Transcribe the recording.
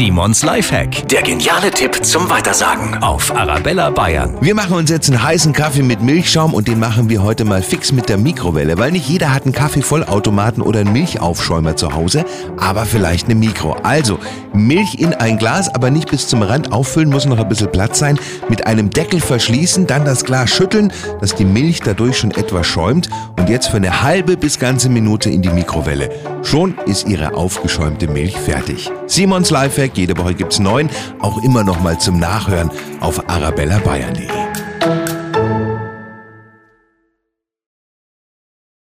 Simons Lifehack. Der geniale Tipp zum Weitersagen auf Arabella Bayern. Wir machen uns jetzt einen heißen Kaffee mit Milchschaum und den machen wir heute mal fix mit der Mikrowelle, weil nicht jeder hat einen Kaffeevollautomaten oder einen Milchaufschäumer zu Hause, aber vielleicht eine Mikro. Also Milch in ein Glas, aber nicht bis zum Rand auffüllen, muss noch ein bisschen Platz sein. Mit einem Deckel verschließen, dann das Glas schütteln, dass die Milch dadurch schon etwas schäumt und jetzt für eine halbe bis ganze Minute in die Mikrowelle. Schon ist Ihre aufgeschäumte Milch fertig. Simons Lifehack, jede Woche gibt's neun, auch immer noch mal zum Nachhören auf arabellabayern.de.